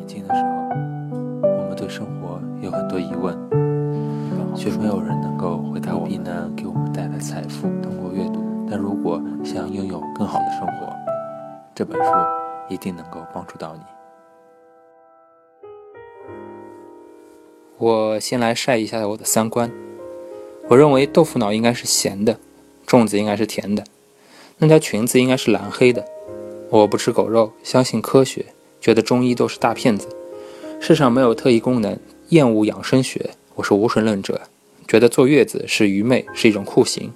年轻的时候，我们对生活有很多疑问，却没有人能够回答我们能给我们带来财富。通过阅读，但如果想拥有更好的生活，这本书一定能够帮助到你。我先来晒一下我的三观。我认为豆腐脑应该是咸的，粽子应该是甜的，那条裙子应该是蓝黑的。我不吃狗肉，相信科学，觉得中医都是大骗子。世上没有特异功能，厌恶养生学。我是无神论者，觉得坐月子是愚昧，是一种酷刑。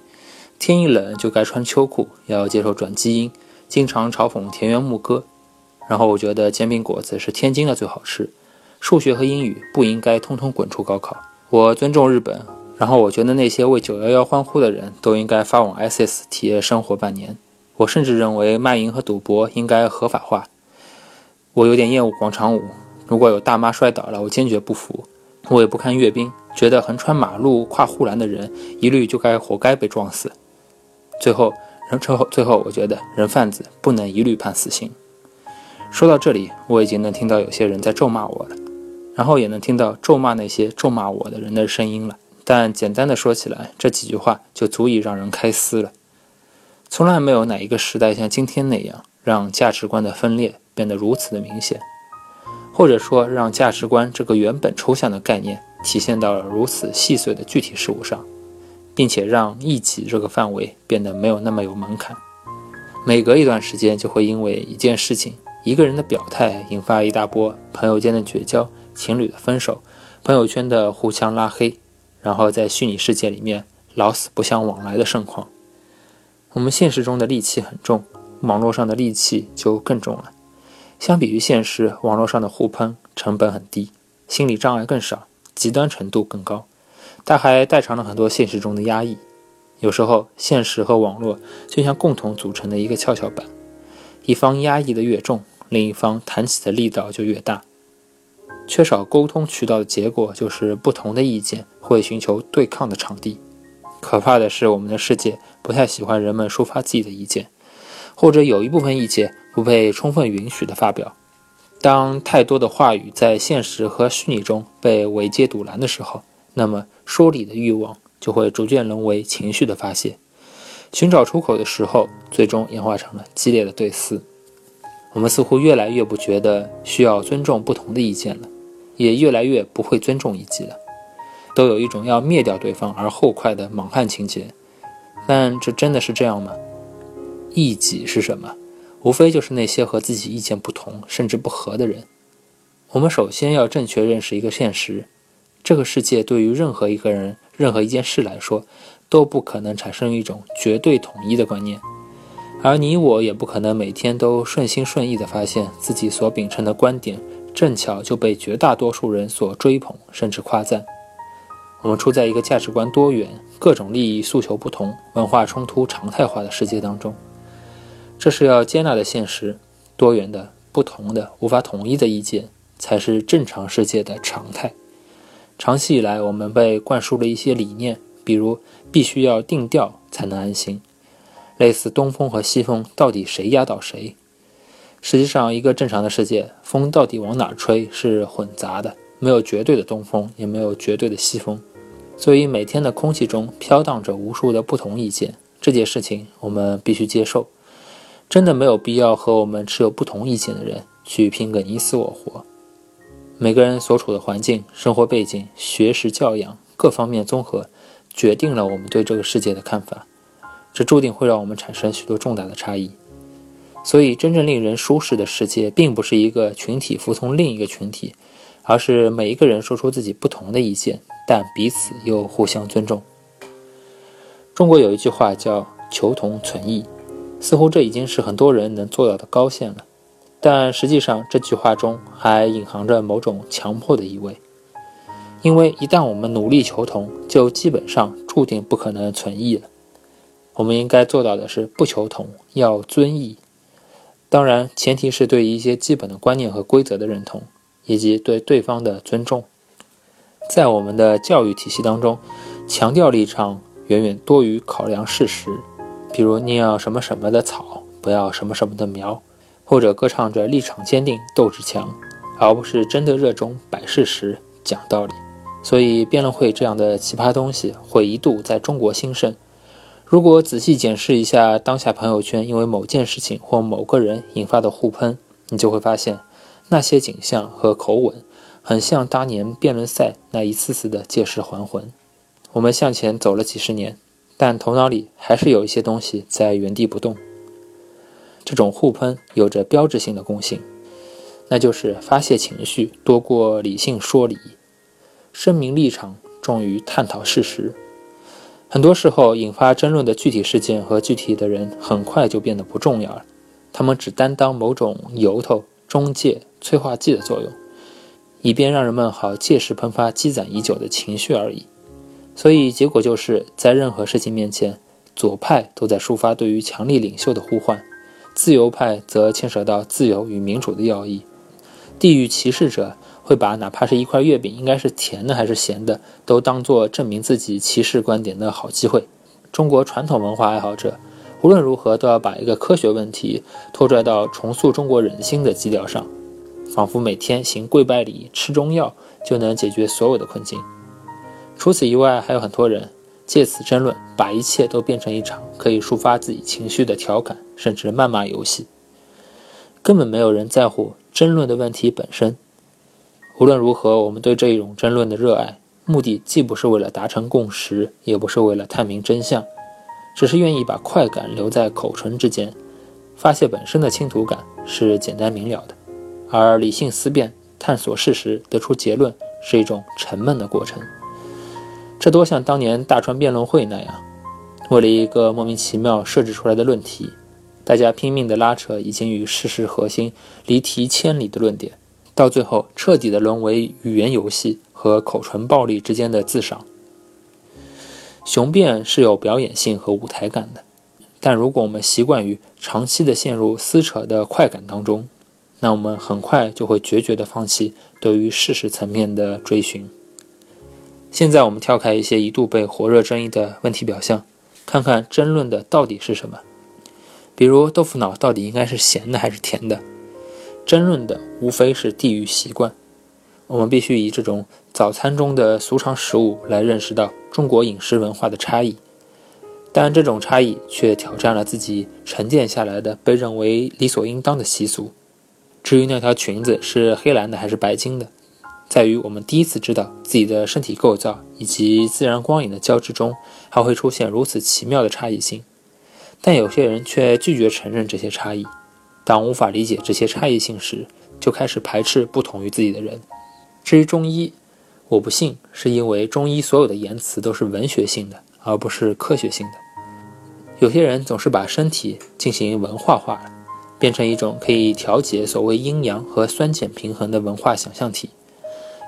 天一冷就该穿秋裤，要接受转基因，经常嘲讽田园牧歌。然后我觉得煎饼果子是天津的最好吃。数学和英语不应该通通滚出高考。我尊重日本。然后我觉得那些为九幺幺欢呼的人都应该发往 SS 体验生活半年。我甚至认为卖淫和赌博应该合法化。我有点厌恶广场舞，如果有大妈摔倒了，我坚决不服。我也不看阅兵，觉得横穿马路跨护栏的人一律就该活该被撞死。最后，人最后最后，我觉得人贩子不能一律判死刑。说到这里，我已经能听到有些人在咒骂我了，然后也能听到咒骂那些咒骂我的人的声音了。但简单的说起来，这几句话就足以让人开撕了。从来没有哪一个时代像今天那样，让价值观的分裂变得如此的明显，或者说让价值观这个原本抽象的概念体现到了如此细碎的具体事物上，并且让异己这个范围变得没有那么有门槛。每隔一段时间，就会因为一件事情、一个人的表态，引发一大波朋友间的绝交、情侣的分手、朋友圈的互相拉黑。然后在虚拟世界里面老死不相往来的盛况，我们现实中的戾气很重，网络上的戾气就更重了。相比于现实，网络上的互喷成本很低，心理障碍更少，极端程度更高，但还代偿了很多现实中的压抑。有时候，现实和网络就像共同组成的一个跷跷板，一方压抑的越重，另一方弹起的力道就越大。缺少沟通渠道的结果就是不同的意见会寻求对抗的场地。可怕的是，我们的世界不太喜欢人们抒发自己的意见，或者有一部分意见不被充分允许的发表。当太多的话语在现实和虚拟中被围接堵拦的时候，那么说理的欲望就会逐渐沦为情绪的发泄。寻找出口的时候，最终演化成了激烈的对峙。我们似乎越来越不觉得需要尊重不同的意见了。也越来越不会尊重异己了，都有一种要灭掉对方而后快的莽汉情节。但这真的是这样吗？异己是什么？无非就是那些和自己意见不同甚至不合的人。我们首先要正确认识一个现实：这个世界对于任何一个人、任何一件事来说，都不可能产生一种绝对统一的观念，而你我也不可能每天都顺心顺意地发现自己所秉承的观点。正巧就被绝大多数人所追捧，甚至夸赞。我们处在一个价值观多元、各种利益诉求不同、文化冲突常态化的世界当中，这是要接纳的现实。多元的、不同的、无法统一的意见，才是正常世界的常态。长期以来，我们被灌输了一些理念，比如必须要定调才能安心，类似东风和西风，到底谁压倒谁？实际上，一个正常的世界，风到底往哪吹是混杂的，没有绝对的东风，也没有绝对的西风。所以每天的空气中飘荡着无数的不同意见，这件事情我们必须接受。真的没有必要和我们持有不同意见的人去拼个你死我活。每个人所处的环境、生活背景、学识教养各方面综合，决定了我们对这个世界的看法，这注定会让我们产生许多重大的差异。所以，真正令人舒适的世界，并不是一个群体服从另一个群体，而是每一个人说出自己不同的意见，但彼此又互相尊重。中国有一句话叫“求同存异”，似乎这已经是很多人能做到的高线了。但实际上，这句话中还隐含着某种强迫的意味，因为一旦我们努力求同，就基本上注定不可能存异了。我们应该做到的是不求同，要尊义。当然，前提是对一些基本的观念和规则的认同，以及对对方的尊重。在我们的教育体系当中，强调立场远远多于考量事实。比如，你要什么什么的草，不要什么什么的苗，或者歌唱着立场坚定、斗志强。而不是真的热衷摆事实、讲道理。所以，辩论会这样的奇葩东西会一度在中国兴盛。如果仔细检视一下当下朋友圈因为某件事情或某个人引发的互喷，你就会发现，那些景象和口吻，很像当年辩论赛那一次次的借尸还魂。我们向前走了几十年，但头脑里还是有一些东西在原地不动。这种互喷有着标志性的共性，那就是发泄情绪多过理性说理，声明立场重于探讨事实。很多时候，引发争论的具体事件和具体的人很快就变得不重要了，他们只担当某种由头、中介、催化剂的作用，以便让人们好借势喷发积攒已久的情绪而已。所以，结果就是在任何事情面前，左派都在抒发对于强力领袖的呼唤。自由派则牵涉到自由与民主的要义，地域歧视者会把哪怕是一块月饼应该是甜的还是咸的，都当做证明自己歧视观点的好机会。中国传统文化爱好者无论如何都要把一个科学问题拖拽到重塑中国人心的基调上，仿佛每天行跪拜礼、吃中药就能解决所有的困境。除此以外，还有很多人。借此争论，把一切都变成一场可以抒发自己情绪的调侃，甚至谩骂游戏。根本没有人在乎争论的问题本身。无论如何，我们对这一种争论的热爱，目的既不是为了达成共识，也不是为了探明真相，只是愿意把快感留在口唇之间。发泄本身的倾吐感是简单明了的，而理性思辨、探索事实、得出结论是一种沉闷的过程。这多像当年大川辩论会那样，为了一个莫名其妙设置出来的论题，大家拼命地拉扯已经与事实核心离题千里的论点，到最后彻底地沦为语言游戏和口唇暴力之间的自赏。雄辩是有表演性和舞台感的，但如果我们习惯于长期的陷入撕扯的快感当中，那我们很快就会决绝地放弃对于事实层面的追寻。现在我们跳开一些一度被火热争议的问题表象，看看争论的到底是什么。比如豆腐脑到底应该是咸的还是甜的？争论的无非是地域习惯。我们必须以这种早餐中的俗常食物来认识到中国饮食文化的差异，但这种差异却挑战了自己沉淀下来的被认为理所应当的习俗。至于那条裙子是黑蓝的还是白金的？在于我们第一次知道自己的身体构造以及自然光影的交织中，还会出现如此奇妙的差异性。但有些人却拒绝承认这些差异。当无法理解这些差异性时，就开始排斥不同于自己的人。至于中医，我不信，是因为中医所有的言辞都是文学性的，而不是科学性的。有些人总是把身体进行文化化，变成一种可以调节所谓阴阳和酸碱平衡的文化想象体。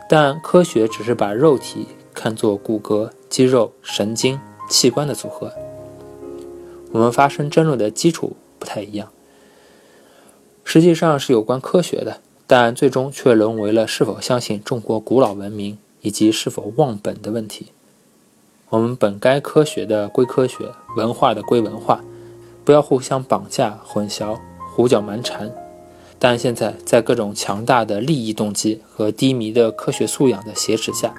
但科学只是把肉体看作骨骼、肌肉、神经、器官的组合。我们发生争论的基础不太一样，实际上是有关科学的，但最终却沦为了是否相信中国古老文明以及是否忘本的问题。我们本该科学的归科学，文化的归文化，不要互相绑架、混淆、胡搅蛮缠。但现在，在各种强大的利益动机和低迷的科学素养的挟持下，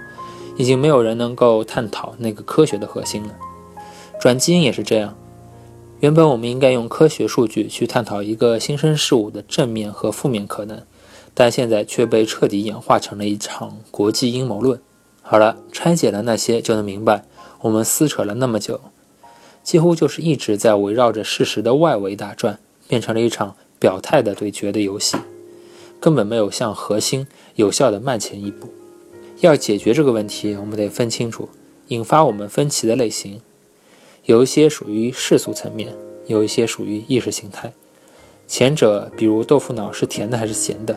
已经没有人能够探讨那个科学的核心了。转基因也是这样。原本我们应该用科学数据去探讨一个新生事物的正面和负面可能，但现在却被彻底演化成了一场国际阴谋论。好了，拆解了那些，就能明白，我们撕扯了那么久，几乎就是一直在围绕着事实的外围打转，变成了一场。表态的对决的游戏，根本没有向核心有效的迈前一步。要解决这个问题，我们得分清楚引发我们分歧的类型，有一些属于世俗层面，有一些属于意识形态。前者，比如豆腐脑是甜的还是咸的；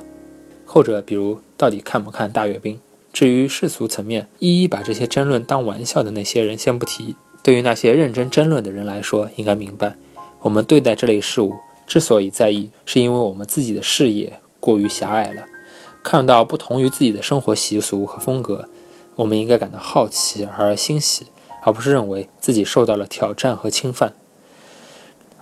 后者，比如到底看不看大阅兵。至于世俗层面，一一把这些争论当玩笑的那些人先不提。对于那些认真争论的人来说，应该明白，我们对待这类事物。之所以在意，是因为我们自己的视野过于狭隘了，看到不同于自己的生活习俗和风格，我们应该感到好奇而欣喜，而不是认为自己受到了挑战和侵犯。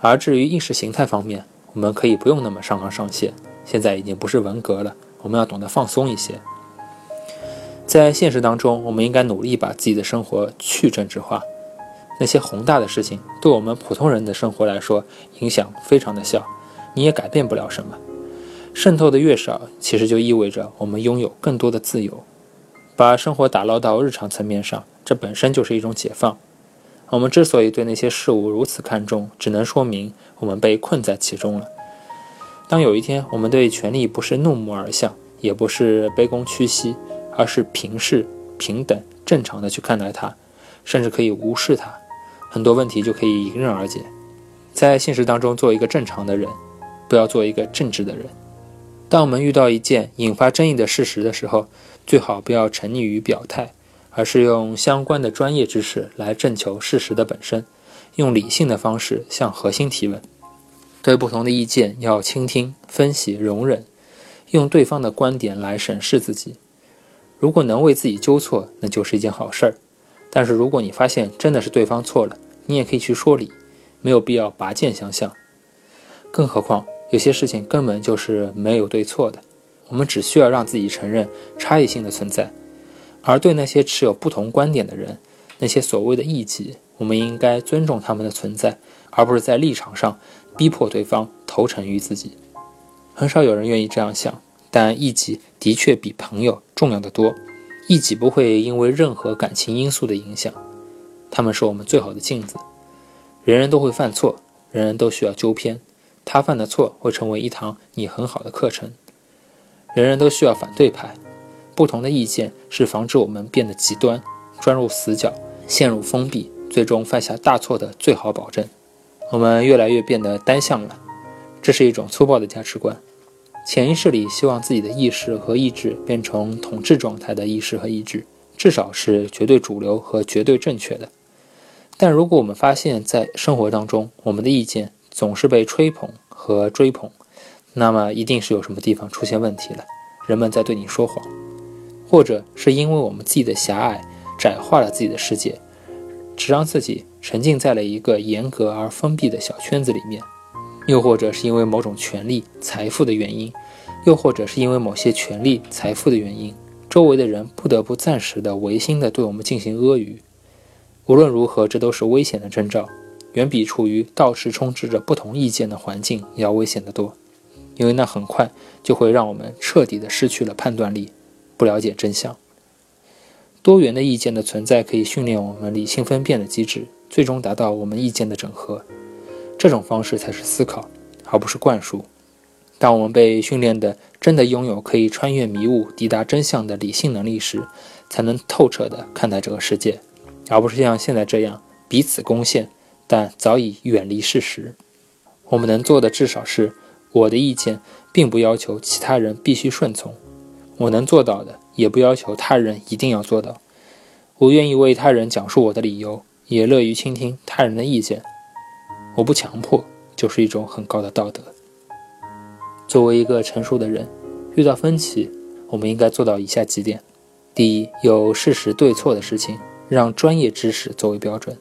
而至于意识形态方面，我们可以不用那么上纲上线，现在已经不是文革了，我们要懂得放松一些。在现实当中，我们应该努力把自己的生活去政治化。那些宏大的事情，对我们普通人的生活来说，影响非常的小，你也改变不了什么。渗透的越少，其实就意味着我们拥有更多的自由。把生活打捞到日常层面上，这本身就是一种解放。我们之所以对那些事物如此看重，只能说明我们被困在其中了。当有一天我们对权力不是怒目而向，也不是卑躬屈膝，而是平视、平等、正常的去看待它，甚至可以无视它，很多问题就可以迎刃而解。在现实当中做一个正常的人，不要做一个正直的人。当我们遇到一件引发争议的事实的时候，最好不要沉溺于表态。而是用相关的专业知识来证求事实的本身，用理性的方式向核心提问。对不同的意见要倾听、分析、容忍，用对方的观点来审视自己。如果能为自己纠错，那就是一件好事儿。但是如果你发现真的是对方错了，你也可以去说理，没有必要拔剑相向。更何况有些事情根本就是没有对错的，我们只需要让自己承认差异性的存在。而对那些持有不同观点的人，那些所谓的异己，我们应该尊重他们的存在，而不是在立场上逼迫对方投诚于自己。很少有人愿意这样想，但异己的确比朋友重要的多。一己不会因为任何感情因素的影响，他们是我们最好的镜子。人人都会犯错，人人都需要纠偏，他犯的错会成为一堂你很好的课程。人人都需要反对派。不同的意见是防止我们变得极端、钻入死角、陷入封闭，最终犯下大错的最好保证。我们越来越变得单向了，这是一种粗暴的价值观。潜意识里希望自己的意识和意志变成统治状态的意识和意志，至少是绝对主流和绝对正确的。但如果我们发现，在生活当中，我们的意见总是被吹捧和追捧，那么一定是有什么地方出现问题了，人们在对你说谎。或者是因为我们自己的狭隘，窄化了自己的世界，只让自己沉浸在了一个严格而封闭的小圈子里面；又或者是因为某种权利、财富的原因；又或者是因为某些权利、财富的原因，周围的人不得不暂时的违心的对我们进行阿谀。无论如何，这都是危险的征兆，远比处于到处充斥着不同意见的环境要危险得多，因为那很快就会让我们彻底的失去了判断力。不了解真相，多元的意见的存在可以训练我们理性分辨的机制，最终达到我们意见的整合。这种方式才是思考，而不是灌输。当我们被训练的真的拥有可以穿越迷雾、抵达真相的理性能力时，才能透彻地看待这个世界，而不是像现在这样彼此攻陷，但早已远离事实。我们能做的至少是，我的意见并不要求其他人必须顺从。我能做到的，也不要求他人一定要做到。我愿意为他人讲述我的理由，也乐于倾听他人的意见。我不强迫，就是一种很高的道德。作为一个成熟的人，遇到分歧，我们应该做到以下几点：第一，有事实对错的事情，让专业知识作为标准；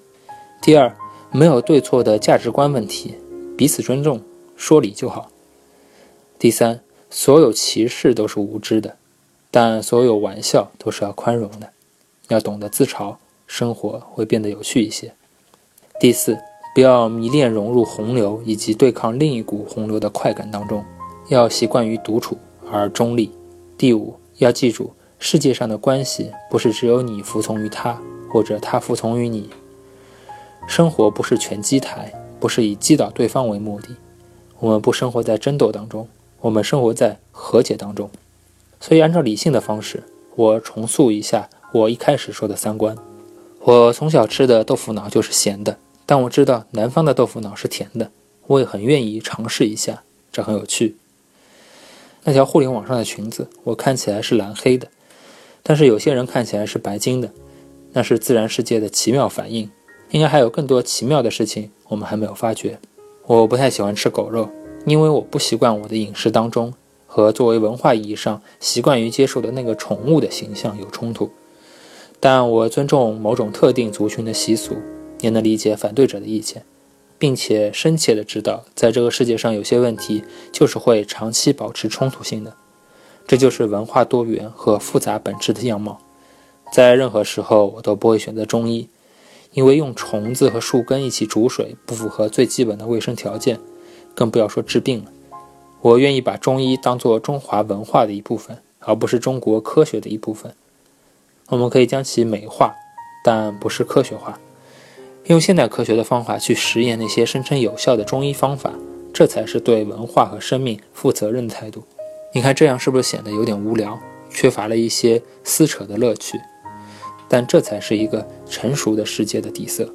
第二，没有对错的价值观问题，彼此尊重，说理就好；第三，所有歧视都是无知的。但所有玩笑都是要宽容的，要懂得自嘲，生活会变得有趣一些。第四，不要迷恋融入洪流以及对抗另一股洪流的快感当中，要习惯于独处而中立。第五，要记住，世界上的关系不是只有你服从于他，或者他服从于你。生活不是拳击台，不是以击倒对方为目的。我们不生活在争斗当中，我们生活在和解当中。所以，按照理性的方式，我重塑一下我一开始说的三观。我从小吃的豆腐脑就是咸的，但我知道南方的豆腐脑是甜的，我也很愿意尝试一下，这很有趣。那条互联网上的裙子，我看起来是蓝黑的，但是有些人看起来是白金的，那是自然世界的奇妙反应。应该还有更多奇妙的事情，我们还没有发觉。我不太喜欢吃狗肉，因为我不习惯我的饮食当中。和作为文化意义上习惯于接受的那个宠物的形象有冲突，但我尊重某种特定族群的习俗，也能理解反对者的意见，并且深切的知道，在这个世界上有些问题就是会长期保持冲突性的。这就是文化多元和复杂本质的样貌。在任何时候，我都不会选择中医，因为用虫子和树根一起煮水不符合最基本的卫生条件，更不要说治病了。我愿意把中医当作中华文化的一部分，而不是中国科学的一部分。我们可以将其美化，但不是科学化。用现代科学的方法去实验那些声称有效的中医方法，这才是对文化和生命负责任的态度。你看，这样是不是显得有点无聊，缺乏了一些撕扯的乐趣？但这才是一个成熟的世界的底色。